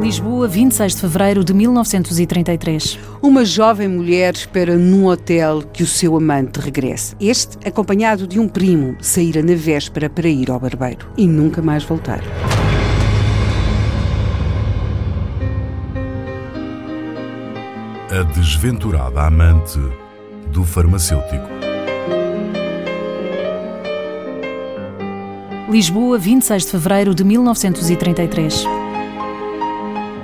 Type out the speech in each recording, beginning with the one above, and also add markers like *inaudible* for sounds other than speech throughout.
Lisboa, 26 de fevereiro de 1933. Uma jovem mulher espera num hotel que o seu amante regresse. Este, acompanhado de um primo, saíra na véspera para ir ao barbeiro e nunca mais voltar. A desventurada amante do farmacêutico. Lisboa, 26 de fevereiro de 1933.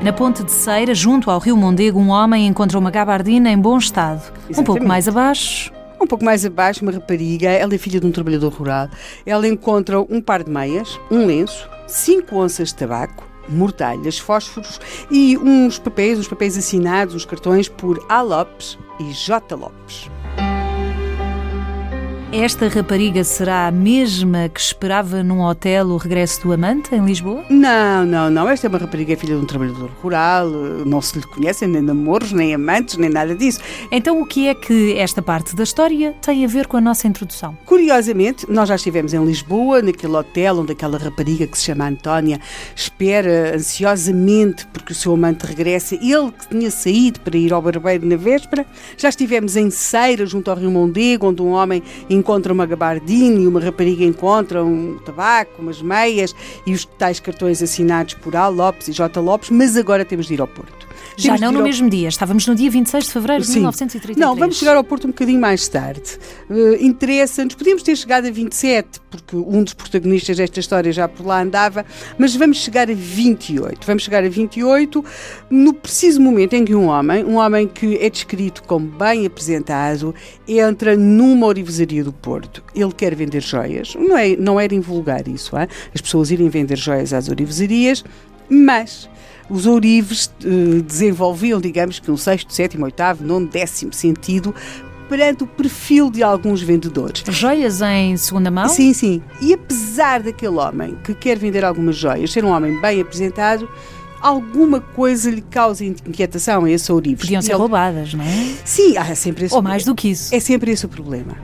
Na ponte de Ceira, junto ao rio Mondego, um homem encontra uma gabardina em bom estado. Um pouco Exatamente. mais abaixo, Um pouco mais abaixo, uma rapariga, ela é filha de um trabalhador rural. Ela encontra um par de meias, um lenço, cinco onças de tabaco, mortalhas, fósforos e uns papéis, uns papéis assinados, uns cartões por A. Lopes e J. Lopes. Esta rapariga será a mesma que esperava num hotel o regresso do amante em Lisboa? Não, não, não. Esta é uma rapariga filha de um trabalhador rural, não se lhe conhecem nem namoros, nem amantes, nem nada disso. Então, o que é que esta parte da história tem a ver com a nossa introdução? Curiosamente, nós já estivemos em Lisboa, naquele hotel onde aquela rapariga que se chama Antónia espera ansiosamente porque o seu amante regressa, ele que tinha saído para ir ao barbeiro na véspera. Já estivemos em Ceira, junto ao Rio Mondego, onde um homem encontra uma gabardina e uma rapariga encontra um tabaco, umas meias e os tais cartões assinados por A. Lopes e J. Lopes, mas agora temos de ir ao Porto. Já não no ao- mesmo dia, estávamos no dia 26 de fevereiro de Sim. 1933. Não, vamos chegar ao Porto um bocadinho mais tarde. Uh, Interessa-nos, podíamos ter chegado a 27, porque um dos protagonistas desta história já por lá andava, mas vamos chegar a 28. Vamos chegar a 28 no preciso momento em que um homem, um homem que é descrito como bem apresentado, entra numa orivesaria do Porto. Ele quer vender joias. Não, é, não era invulgar isso, hã? as pessoas irem vender joias às orivesarias, mas os ourives eh, desenvolviam, digamos que um sexto, sétimo, oitavo, nono, décimo sentido perante o perfil de alguns vendedores. Joias em segunda mão? Sim, sim. E apesar daquele homem que quer vender algumas joias ser um homem bem apresentado, alguma coisa lhe causa inquietação a esse ourives. Podiam ser Ele- roubadas, não é? Sim, há sempre esse Ou mais do que isso. É sempre esse o problema.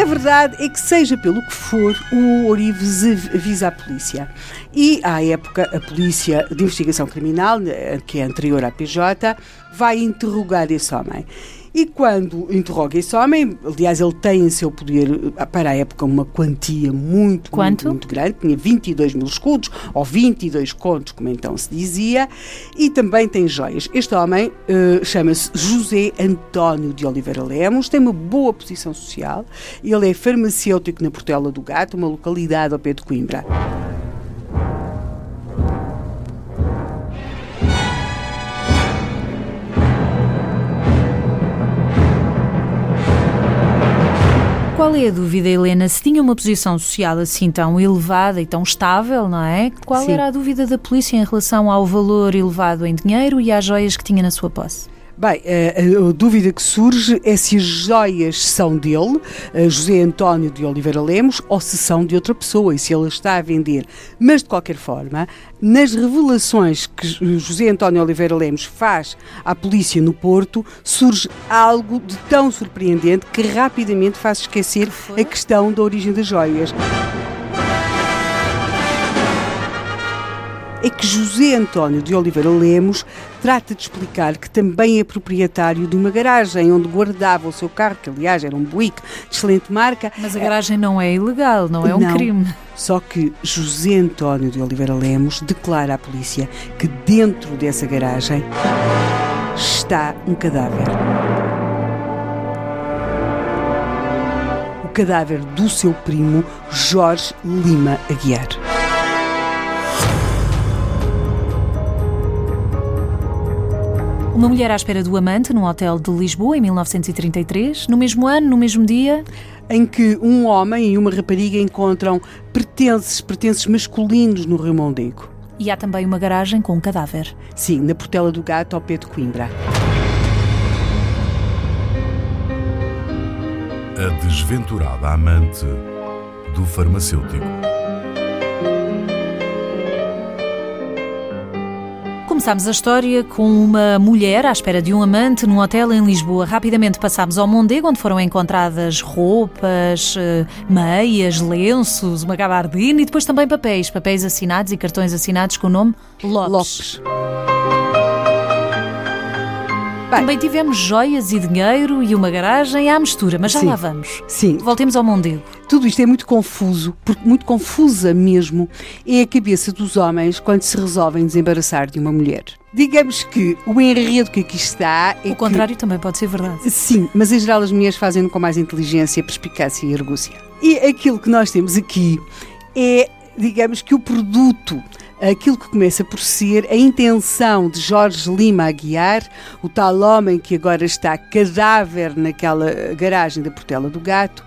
A verdade é que, seja pelo que for, o Orives av- avisa a polícia. E, à época, a Polícia de Investigação Criminal, eh, que é anterior à PJ, vai interrogar esse homem. E quando interroga esse homem, aliás, ele tem em seu poder, eh, para a época, uma quantia muito, muito, muito grande, tinha 22 mil escudos, ou 22 contos, como então se dizia, e também tem joias. Este homem eh, chama-se José António de Oliveira Lemos, tem uma boa posição social, ele é farmacêutico na Portela do Gato, uma localidade ao pé de Coimbra. É a dúvida, Helena? Se tinha uma posição social assim tão elevada e tão estável, não é? Qual Sim. era a dúvida da polícia em relação ao valor elevado em dinheiro e às joias que tinha na sua posse? Bem, eh, a, a dúvida que surge é se as joias são dele, eh, José António de Oliveira Lemos, ou se são de outra pessoa e se ele está a vender. Mas, de qualquer forma, nas revelações que José António Oliveira Lemos faz à polícia no Porto, surge algo de tão surpreendente que rapidamente faz esquecer a questão da origem das joias. É que José António de Oliveira Lemos trata de explicar que também é proprietário de uma garagem onde guardava o seu carro, que aliás era um Buick de excelente marca. Mas a garagem não é ilegal, não é um Não. crime. Só que José António de Oliveira Lemos declara à polícia que dentro dessa garagem está um cadáver. O cadáver do seu primo Jorge Lima Aguiar. Uma mulher à espera do amante num hotel de Lisboa em 1933, no mesmo ano, no mesmo dia. em que um homem e uma rapariga encontram pertences, pertences masculinos no Rio Mondego. E há também uma garagem com um cadáver. Sim, na Portela do Gato, ao pé de Coimbra. A desventurada amante do farmacêutico. Começámos a história com uma mulher à espera de um amante num hotel em Lisboa. Rapidamente passámos ao Mondego, onde foram encontradas roupas, eh, meias, lenços, uma gabardina e depois também papéis. Papéis assinados e cartões assinados com o nome Lopes. Lopes. Bem, também tivemos joias e dinheiro e uma garagem à mistura, mas já Sim. lá vamos. Sim. Voltemos ao Mondego. Tudo isto é muito confuso, porque muito confusa mesmo é a cabeça dos homens quando se resolvem desembaraçar de uma mulher. Digamos que o enredo que aqui está é O contrário também pode ser verdade. que... Sim, mas em geral as mulheres fazem-no com mais inteligência, perspicácia e argúcia. E aquilo que nós temos aqui é, digamos que o produto aquilo que começa por ser a intenção de Jorge Lima Aguiar, o tal homem que agora está cadáver naquela garagem da Portela do Gato.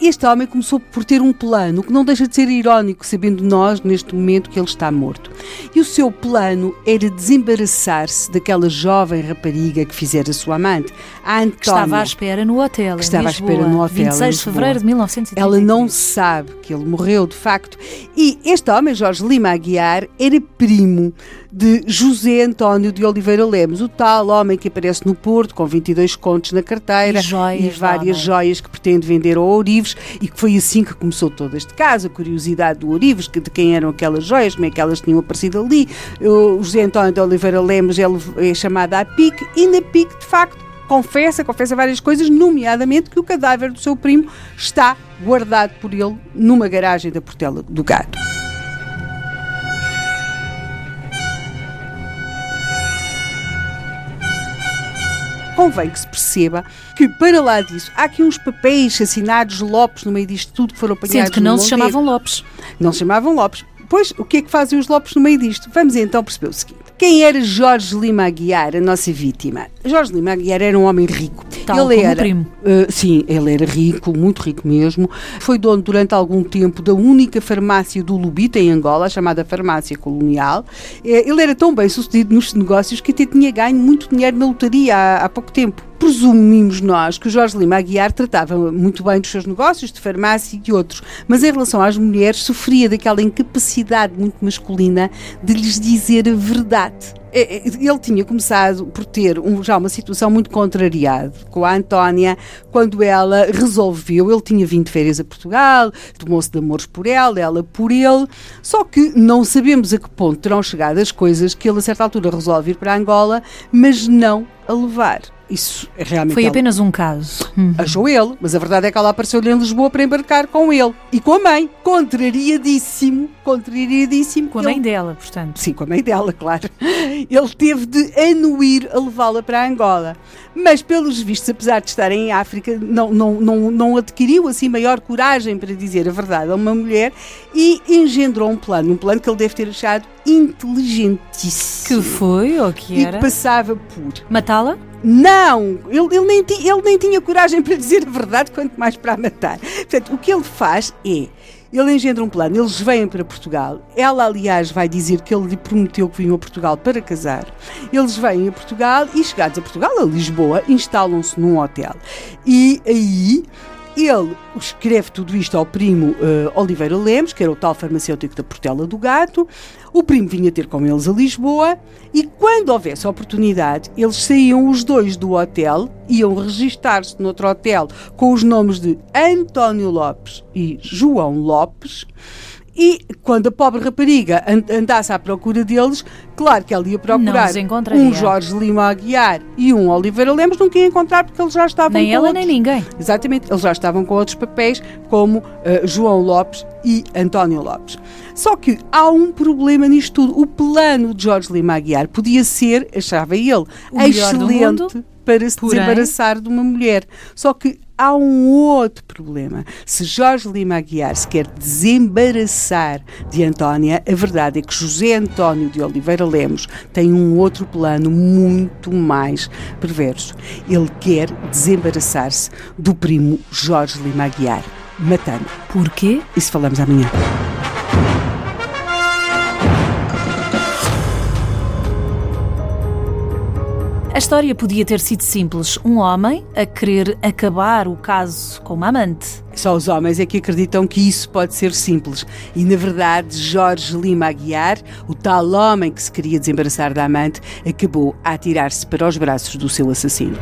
Este homem começou por ter um plano, que não deixa de ser irónico, sabendo nós, neste momento, que ele está morto. E o seu plano era desembaraçar-se daquela jovem rapariga que fizera sua amante, a Antónia. Que estava à espera no hotel. Que estava à espera no hotel em 26 de fevereiro de 1933. Ela não sabe que ele morreu, de facto. E este homem, Jorge Lima Aguiar, era primo de José António de Oliveira Lemos, o tal homem que aparece no Porto com 22 contos na carteira E joias e várias homem. joias que pretende vender ao Ourives e que foi assim que começou todo este caso, a curiosidade do Ourives, de quem eram aquelas joias, como é que elas tinham aparecido ali. O José António de Oliveira Lemos ele é chamado à PIC e na PIC, de facto, confessa, confessa várias coisas, nomeadamente que o cadáver do seu primo está guardado por ele numa garagem da Portela do Gato. Convém que se perceba que, para lá disso, há aqui uns papéis assinados Lopes no meio disto tudo que foram apanhados Sendo que não se chamavam Lopes. Não se chamavam Lopes. Pois, o que é que fazem os Lopes no meio disto? Vamos então perceber o seguinte. Quem era Jorge Lima Aguiar, a nossa vítima? Jorge Lima Aguiar era um homem rico. Tal o era, primo. Uh, sim, ele era rico, muito rico mesmo. Foi dono durante algum tempo da única farmácia do Lubita em Angola, chamada Farmácia Colonial. Eh, Ele era tão bem sucedido nos negócios que até tinha ganho muito dinheiro na lotaria há, há pouco tempo. Presumimos nós que o Jorge Lima Aguiar tratava muito bem dos seus negócios, de farmácia e de outros, mas em relação às mulheres sofria daquela incapacidade muito masculina de lhes dizer a verdade. Eh, eh, Ele tinha começado por ter um- já uma situação muito contrariada com a Antónia, quando ela resolveu, ele tinha vindo de férias a Portugal, tomou-se de amores por ela, ela por ele, só que não sabemos a que ponto terão chegado as coisas que ele a certa altura resolve ir para Angola, mas não a levar. Isso é realmente Foi ela- apenas um caso. Hum. Achou ele, mas a verdade é que ela apareceu-lhe em Lisboa para embarcar com ele. E com a mãe, contrariadíssimo, contrariadíssimo. Com a ele- mãe dela, portanto. Sim, com a mãe dela, *laughs* claro. Ele teve de anuir a levá-la para Angola. Mas, pelos vistos, apesar de estar em África, não, não, não, não adquiriu assim maior coragem para dizer a verdade a uma mulher e engendrou um plano, um plano que ele deve ter achado inteligentíssimo. Que foi ou que e era? que passava por Matá-la? Não, ele, ele nem ele nem tinha coragem para dizer a verdade, quanto mais para a matar. Portanto, o que ele faz é. Ele engendra um plano, eles vêm para Portugal. Ela, aliás, vai dizer que ele lhe prometeu que vinham a Portugal para casar. Eles vêm a Portugal e, chegados a Portugal, a Lisboa, instalam-se num hotel. E aí ele escreve tudo isto ao primo eh, Oliveira Lemos, que era o tal farmacêutico da Portela do Gato. O primo vinha ter com eles a Lisboa e, quando houvesse oportunidade, eles saíam os dois do hotel, iam registar-se noutro hotel com os nomes de António Lopes e João Lopes. E quando a pobre rapariga an- andasse à procura deles, claro que ela ia procurar um Jorge Lima Aguiar e um Oliveira Lemos, não ia encontrar porque eles já estavam Nem com ela, outros. nem ninguém. Exatamente, eles já estavam com outros papéis, como eh, João Lopes e António Lopes. Só que há um problema nisto tudo. O plano de Jorge Lima Aguiar podia ser, achava ele, O excelente para se porém- desembaraçar de uma mulher. Só que há um outro problema. Se Jorge Lima Aguiar se quer desembaraçar de Antónia, a verdade é que José António de Oliveira Lemos tem um outro plano muito mais perverso. Ele quer desembaraçar-se do primo Jorge Lima Aguiar, matando. Porquê? Isso falamos amanhã. A história podia ter sido simples: um homem a querer acabar o caso com uma amante. Só os homens é que acreditam que isso pode ser simples. E, na verdade, Jorge Lima Aguiar, o tal homem que se queria desembaraçar da amante, acabou a atirar-se para os braços do seu assassino.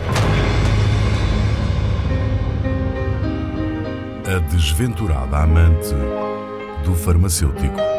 A desventurada amante do farmacêutico.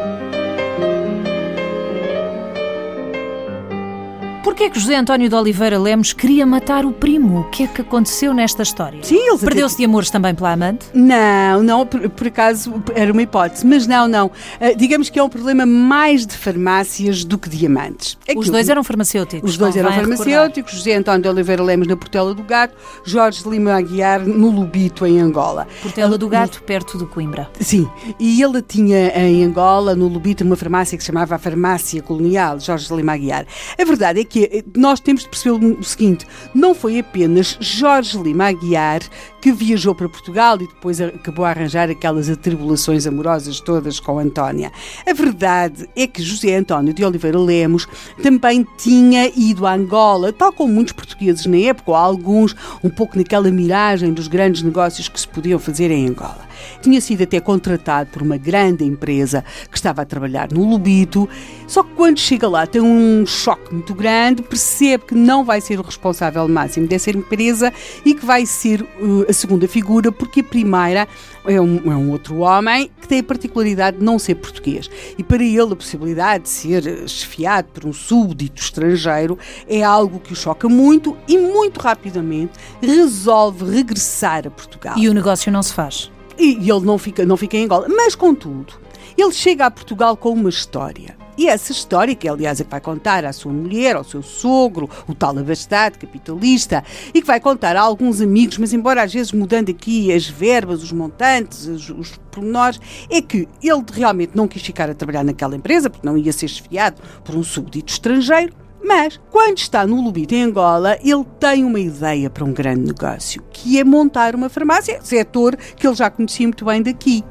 Porquê que José António de Oliveira Lemos queria matar o primo? O que é que aconteceu nesta história? Sim, Perdeu-se de amores também pela amante? Não, não, por, por acaso era uma hipótese, mas não, não. Ah, digamos que é um problema mais de farmácias do que de amantes. Os Aquilo- dois eram farmacêuticos. Os dois eram convém recordar. farmacêuticos, José António de Oliveira Lemos na Portela do Gato, Jorge Lima Aguiar no Lubito, em Angola. Portela do Gato, perto de Coimbra. Sim, e ele tinha em Angola, no Lubito, uma farmácia que se chamava a Farmácia Colonial, Jorge Lima Aguiar. A verdade é que eh, nós temos de perceber o seguinte: não foi apenas Jorge Lima Aguiar que viajou para Portugal e depois acabou a arranjar aquelas atribulações amorosas todas com Antónia. A verdade é que José António de Oliveira Lemos também tinha ido a Angola, tal como muitos portugueses na época, ou alguns, um pouco naquela miragem dos grandes negócios que se podiam fazer em Angola. Tinha sido até contratado por uma grande empresa que estava a trabalhar no Lubito, só que quando chega lá tem um choque muito grande, percebe que não vai ser o responsável máximo dessa empresa e que vai ser uh, a segunda figura, porque a primeira é um, é um outro homem que tem a particularidade de não ser português. E para ele a possibilidade de ser eh, chefiado por um súbdito estrangeiro é algo que o choca muito e muito rapidamente resolve regressar a Portugal E o negócio não se faz. E, ele não fica, não fica em Angola. Mas, contudo, ele chega a Portugal com uma história. E essa história, que aliás é que vai contar à sua mulher, ao seu sogro, o tal abastado, capitalista, e que vai contar a alguns amigos, mas embora às vezes mudando aqui as verbas, os montantes, os, os pormenores, é que ele realmente não quis ficar a trabalhar naquela empresa, porque não ia ser esfiado por um súbdito estrangeiro, mas, quando está no Lubito, em Angola, ele tem uma ideia para um grande negócio, que é montar uma farmácia, setor que ele já conhecia muito bem daqui.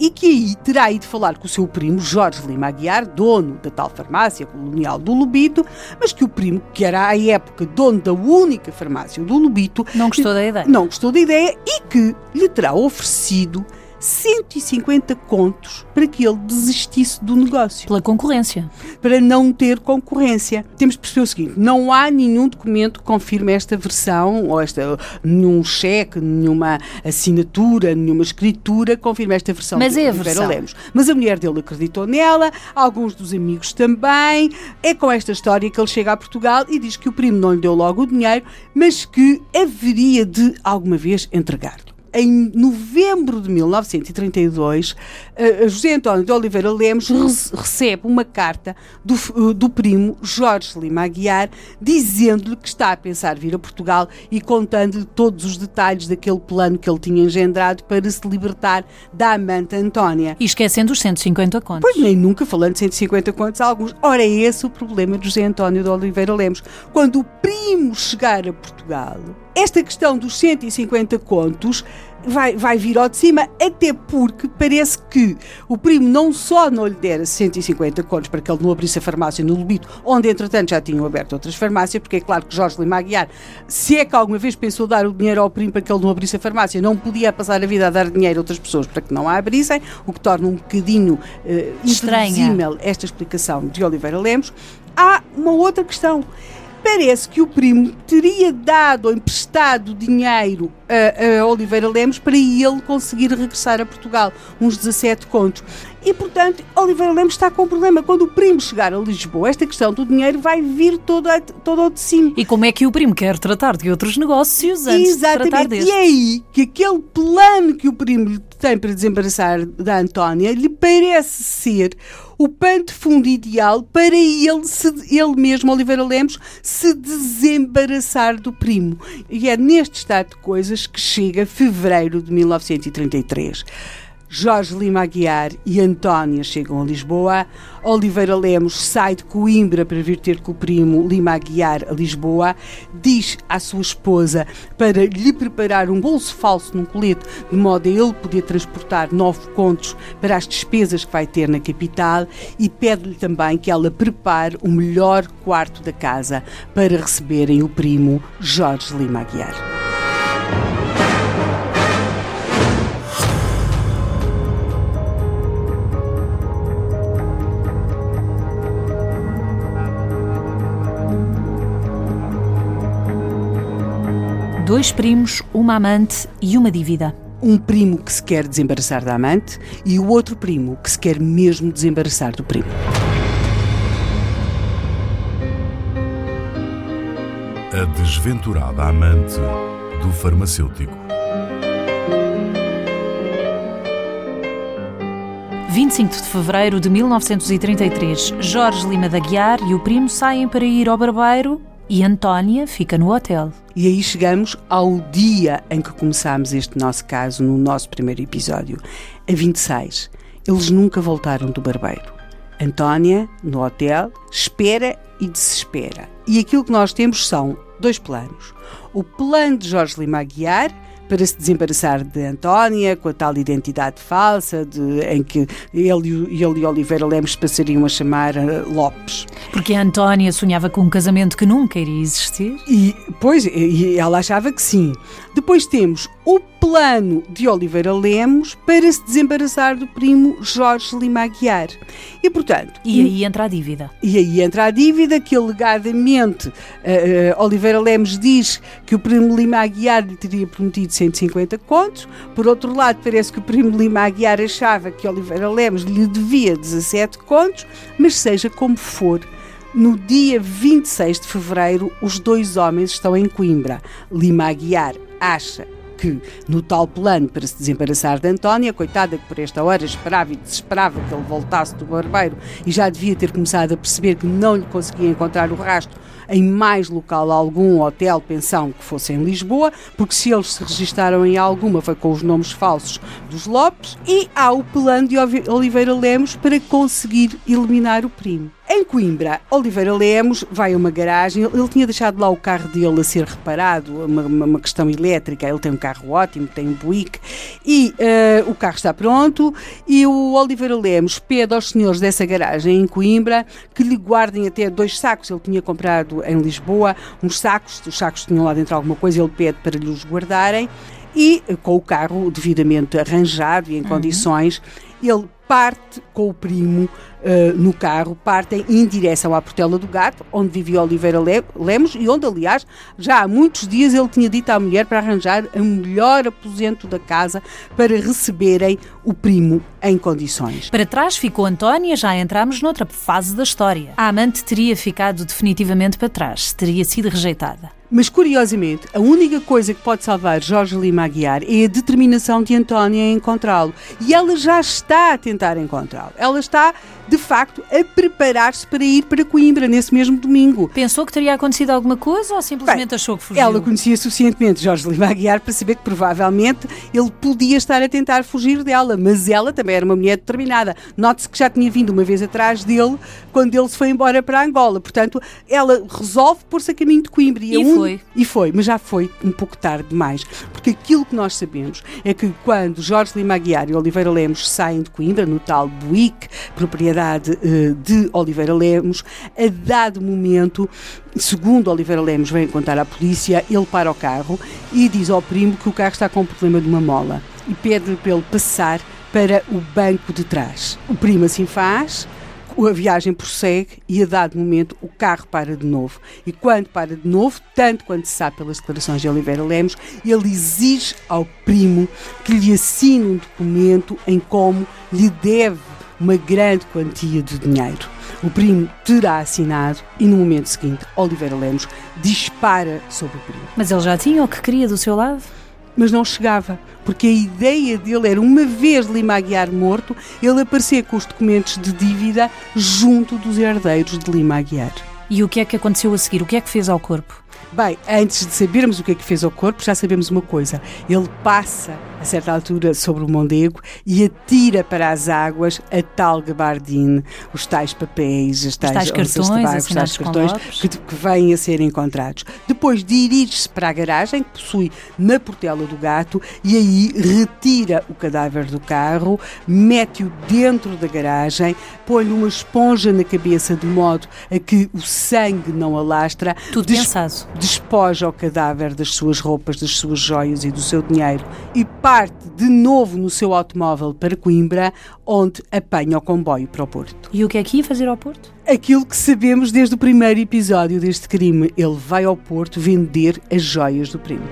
E que aí terá ido falar com o seu primo, Jorge Lima Aguiar, dono da tal farmácia colonial do Lubito, mas que o primo, que era à época dono da única farmácia do Lubito, Não gostou da ideia. não gostou da ideia e que lhe terá oferecido 150 contos para que ele desistisse do negócio Pela concorrência. para não ter concorrência. Temos de perceber o seguinte: não há nenhum documento que confirme esta versão, ou esta, nenhum cheque, nenhuma assinatura, nenhuma escritura que confirme esta versão. Mas é a versão. Lemos. Mas a mulher dele acreditou nela, alguns dos amigos também. É com esta história que ele chega a Portugal e diz que o primo não lhe deu logo o dinheiro, mas que haveria de alguma vez entregar-lhe em novembro de 1932, eh, José António de Oliveira Lemos re- recebe uma carta do, eh, do primo Jorge Lima Aguiar, dizendo-lhe que está a pensar vir a Portugal e contando-lhe todos os detalhes daquele plano que ele tinha engendrado para se libertar da amante Antónia. E esquecendo os 150 contos. Pois nem nunca falando de 150 contos a alguns. Ora, é esse o problema de José António de Oliveira Lemos. Quando o primo chegar a Portugal, esta questão dos 150 contos vai, vai vir ao de cima, até porque parece que o primo não só não lhe dera 150 contos para que ele não abrisse a farmácia no Lubito, onde entretanto já tinham aberto outras farmácias, porque é claro que Jorge Lima Aguiar, se é que alguma vez pensou dar o dinheiro ao primo para que ele não abrisse a farmácia, não podia passar a vida a dar dinheiro a outras pessoas para que não a abrissem, o que torna um bocadinho eh, Estranha. esta explicação de Oliveira Lemos. Há uma outra questão. Parece que o primo teria dado ou emprestado dinheiro a, a Oliveira Lemos para ele conseguir regressar a Portugal, uns 17 contos. E, portanto, Oliveira Lemos está com um problema. Quando o primo chegar a Lisboa, esta questão do dinheiro vai vir toda, toda ao de cima. E como é que o primo quer tratar de outros negócios antes de tratar Exatamente. deste? E é aí que aquele plano que o primo tem para desembaraçar da Antónia lhe parece ser o pano de fundo ideal para ele, se, ele mesmo, Oliveira Lemos, se desembaraçar do primo. E é neste estado de coisas que chega fevereiro de 1933. Jorge Lima Aguiar e Antónia chegam a Lisboa. Oliveira Lemos sai de Coimbra para vir ter com o primo Lima Aguiar a Lisboa. Diz à sua esposa para lhe preparar um bolso falso num colete, de modo a ele poder transportar nove contos para as despesas que vai ter na capital e pede-lhe também que ela prepare o melhor quarto da casa para receberem o primo Jorge Lima Aguiar. Dois primos, uma amante e uma dívida. Um primo que se quer desembaraçar da amante e o outro primo que se quer mesmo desembaraçar do primo. A desventurada amante do farmacêutico. 25 de fevereiro de 1933, Jorge Lima da Guiar e o primo saem para ir ao barbeiro e Antónia fica no hotel. E aí chegamos ao dia em que começámos este nosso caso, no nosso primeiro episódio, a 26. Eles nunca voltaram do barbeiro. Antónia, no hotel, espera e desespera. E aquilo que nós temos são dois planos. O plano de Jorge Lima Aguiar, para se desembaraçar de Antónia, com a tal identidade falsa de, em que ele, ele e Oliveira Lemos passariam a chamar uh, Lopes. Porque a Antónia sonhava com um casamento que nunca iria existir? E, pois, e ela achava que sim. Depois temos o plano de Oliveira Lemos para se desembaraçar do primo Jorge Lima Aguiar. E, portanto... E aí entra a dívida. E aí entra a dívida que, alegadamente, uh, uh, Oliveira Lemos diz que o primo Lima Aguiar lhe teria prometido 150 contos. Por outro lado, parece que o primo Lima Aguiar achava que Oliveira Lemos lhe devia 17 contos, mas seja como for, no dia 26 de fevereiro, os dois homens estão em Coimbra. Lima Aguiar acha que no tal plano para se desembaraçar de Antónia, coitada que por esta hora esperava e desesperava que ele voltasse do barbeiro e já devia ter começado a perceber que não lhe conseguia encontrar o rastro em mais local algum, hotel, pensão que fosse em Lisboa, porque se eles se registaram em alguma foi com os nomes falsos dos Lopes, e há o plano de Oliveira Lemos para conseguir eliminar o primo. Em Coimbra, Oliveira Lemos vai a uma garagem. Ele tinha deixado lá o carro dele a ser reparado, uma, uma questão elétrica. Ele tem um carro ótimo, tem um Buick, e uh, o carro está pronto. E o Oliveira Lemos pede aos senhores dessa garagem em Coimbra que lhe guardem até dois sacos. Ele tinha comprado em Lisboa uns sacos, os sacos tinham lá dentro alguma coisa, ele pede para lhe os guardarem. E com o carro devidamente arranjado e em uhum. condições, ele parte com o primo uh, no carro, partem em direção à Portela do Gato, onde vivia Oliveira Lemos e onde, aliás, já há muitos dias ele tinha dito à mulher para arranjar o melhor aposento da casa para receberem o primo em condições. Para trás ficou Antónia, já entramos noutra fase da história. A amante teria ficado definitivamente para trás, teria sido rejeitada. Mas, curiosamente, a única coisa que pode salvar Jorge Lima Aguiar é a determinação de Antónia em encontrá-lo. E ela já está a tentar encontrá-lo. Ela está de facto, a preparar-se para ir para Coimbra nesse mesmo domingo. Pensou que teria acontecido alguma coisa ou simplesmente Bem, achou que fugiu? Ela conhecia suficientemente Jorge Lima Aguiar para saber que provavelmente ele podia estar a tentar fugir dela, mas ela também era uma mulher determinada. Note-se que já tinha vindo uma vez atrás dele quando ele se foi embora para Angola. Portanto, ela resolve pôr-se a caminho de Coimbra. E, e um... foi. E foi, mas já foi um pouco tarde demais. Porque aquilo que nós sabemos é que quando Jorge Lima Aguiar e Oliveira Lemos saem de Coimbra, no tal Buick, propriedade eh, de Oliveira Lemos. A dado momento, segundo Oliveira Lemos vem contar à polícia, ele para o carro e diz ao primo que o carro está com um problema de uma mola e pede para ele passar para o banco de trás. O primo assim faz, a viagem prossegue e a dado momento o carro para de novo. E quando para de novo, tanto quanto se sabe pelas declarações de Oliveira Lemos, ele exige ao primo que lhe assine um documento em como lhe deve uma grande quantia de dinheiro. O primo terá assinado e no momento seguinte Oliveira Lemos dispara sobre o primo. Mas ele já tinha o que queria do seu lado? Mas não chegava, porque a ideia dele era, uma vez Lima Aguiar morto, ele aparecer com os documentos de dívida junto dos herdeiros de Lima Aguiar. E o que é que aconteceu a seguir? O que é que fez ao corpo? Bem, antes de sabermos o que é que fez ao corpo, já sabemos uma coisa. Ele passa a certa altura, sobre o Mondego e atira para as águas a tal gabardine, os tais papéis, as tais, tais cartões, tabaco, os tais cartões que, que vêm a ser encontrados. Depois dirige-se para a garagem, que possui na portela do gato, e aí retira o cadáver do carro, mete-o dentro da garagem, põe-lhe uma esponja na cabeça de modo a que o sangue não alastra. Tudo des pensado. Despoja o cadáver das suas roupas, das suas joias e do seu dinheiro e parte de novo no seu automóvel para Coimbra, onde apanha o comboio para o Porto. E o que é que ia fazer ao Porto? Aquilo que sabemos desde o primeiro episódio deste crime. Ele vai ao Porto vender as joias do primo.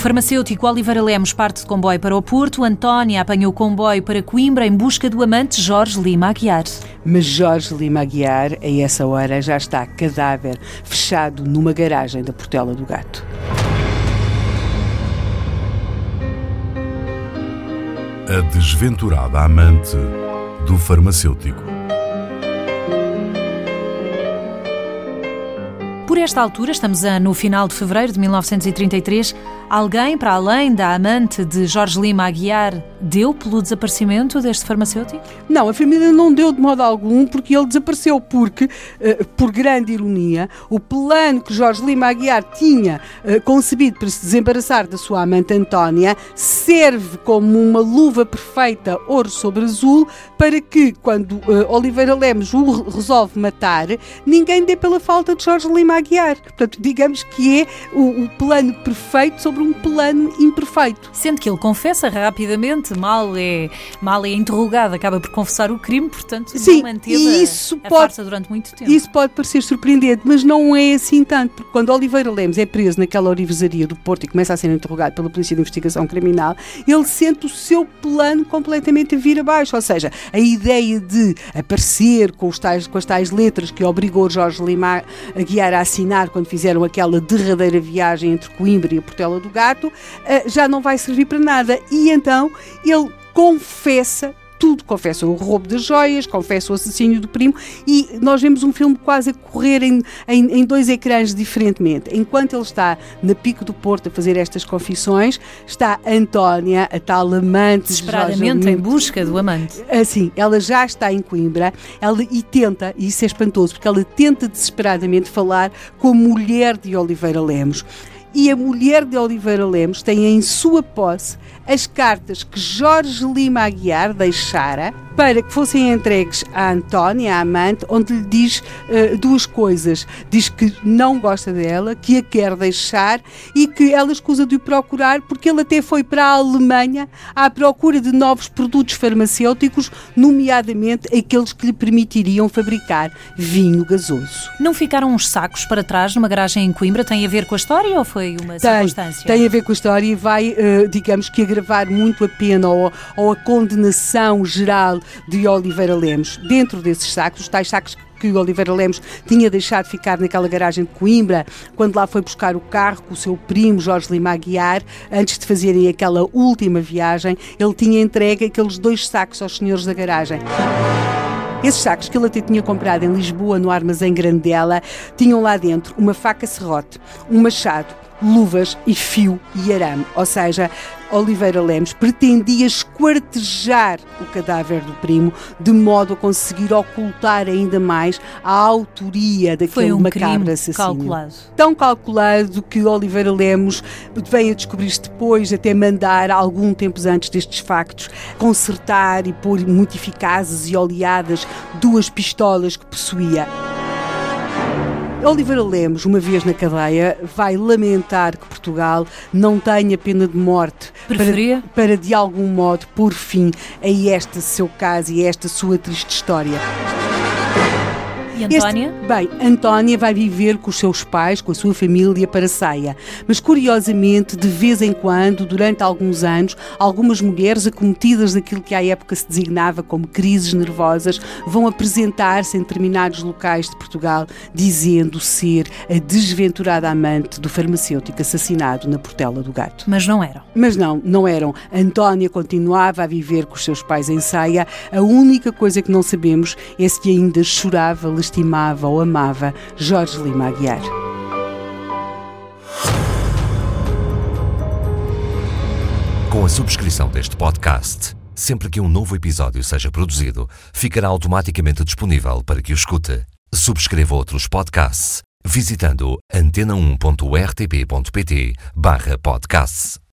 Farmacêutico Oliveira Lemos parte de comboio para o Porto, Antónia apanha o comboio para Coimbra em busca do amante Jorge Lima Aguiar. Mas Jorge Lima Aguiar, a essa hora, já está cadáver, fechado numa garagem da Portela do Gato. A desventurada amante do farmacêutico. Esta altura, estamos no final de fevereiro de 1933, alguém, para além da amante de Jorge Lima Aguiar, deu pelo desaparecimento deste farmacêutico? Não, a família não deu de modo algum porque ele desapareceu, porque, uh, por grande ironia, o plano que Jorge Lima Aguiar tinha uh, concebido para se desembaraçar da sua amante Antónia serve como uma luva perfeita, ouro sobre azul, para que, quando uh, Oliveira Lemos o resolve matar, ninguém dê pela falta de Jorge Lima Aguiar. Portanto, digamos que é o, o plano perfeito sobre um plano imperfeito. Sendo que ele confessa rapidamente, mal é, mal é interrogado, acaba por confessar o crime, portanto, Sim, não manteve isso a, pode, farsa durante muito tempo. Isso pode parecer surpreendente, mas não é assim tanto, porque quando Oliveira Lemos é preso naquela orivesaria do Porto e começa a ser interrogado pela Polícia de Investigação Criminal, ele sente o seu plano completamente a vir abaixo, ou seja, a ideia de aparecer com, os tais, com as tais letras que obrigou Jorge Lima a guiar a assinar quando fizeram aquela derradeira viagem entre Coimbra e a Portela do Gato, eh, já não vai servir para nada. E então ele confessa tudo. Confessa o roubo das joias, confessa o assassínio do primo e nós vemos um filme quase a correr em, em, em, dois ecrãs diferentemente. Enquanto ele está na Pico do Porto a fazer estas confissões, está Antónia, a tal amante. Desesperadamente em busca do amante. Assim, ela já está em Coimbra ela, e tenta, e isso é espantoso, porque ela tenta desesperadamente falar com a mulher de Oliveira Lemos e a mulher de Oliveira Lemos tem em sua posse as cartas que Jorge Lima Aguiar deixara para que fossem entregues a Antónia, a amante, onde lhe diz uh, duas coisas. Diz que não gosta dela, que a quer deixar e que ela escusa de o procurar porque ele até foi para a Alemanha à procura de novos produtos farmacêuticos, nomeadamente aqueles que lhe permitiriam fabricar vinho gasoso. Não ficaram uns sacos para trás numa garagem em Coimbra? Tem a ver com a história ou foi uma tem, circunstância? Tem a ver com a história e vai, uh, digamos que, agravar muito a pena ou, ou a condenação geral de Oliveira Lemos. Dentro desses sacos, os tais sacos que o Oliveira Lemos tinha deixado ficar naquela garagem de Coimbra, quando lá foi buscar o carro com o seu primo Jorge Lima Aguiar, antes de fazerem aquela última viagem, ele tinha entregue aqueles dois sacos aos senhores da garagem. Esses sacos que ele até tinha comprado em Lisboa, no armazém Grandela, tinham lá dentro uma faca serrote, um machado, luvas e fio e arame. Ou seja, Oliveira Lemos pretendia esquartejar o cadáver do primo de modo a conseguir ocultar ainda mais a autoria daquele um macabro assassino. calculado. Tão calculado que Oliveira Lemos veio a descobrir-se depois, até mandar, algum tempo antes destes factos, consertar e pôr muito eficazes e oleadas duas pistolas que possuía. Oliveira Lemos, uma vez na cadeia, vai lamentar que Portugal não tenha pena de morte para, para, de algum modo, pôr fim a este seu caso e a esta sua triste história. E Antónia? Este, bem, Antónia vai viver com os seus pais, com a sua família, para Ceia. Mas, curiosamente, de vez em quando, durante alguns anos, algumas mulheres acometidas daquilo que à época se designava como crises nervosas vão apresentar-se em determinados locais de Portugal dizendo ser a desventurada amante do farmacêutico assassinado na Portela do Gato. Mas não eram. Mas não, não eram. Antónia continuava a viver com os seus pais em Ceia. A única coisa que não sabemos é se ainda chorava, lastimava ou amava Jorge Lima Aguiar. Com a subscrição deste podcast, sempre que um novo episódio seja produzido, ficará automaticamente disponível para que o escute. Subscreva outros podcasts visitando antena1.rtp.pt/podcasts.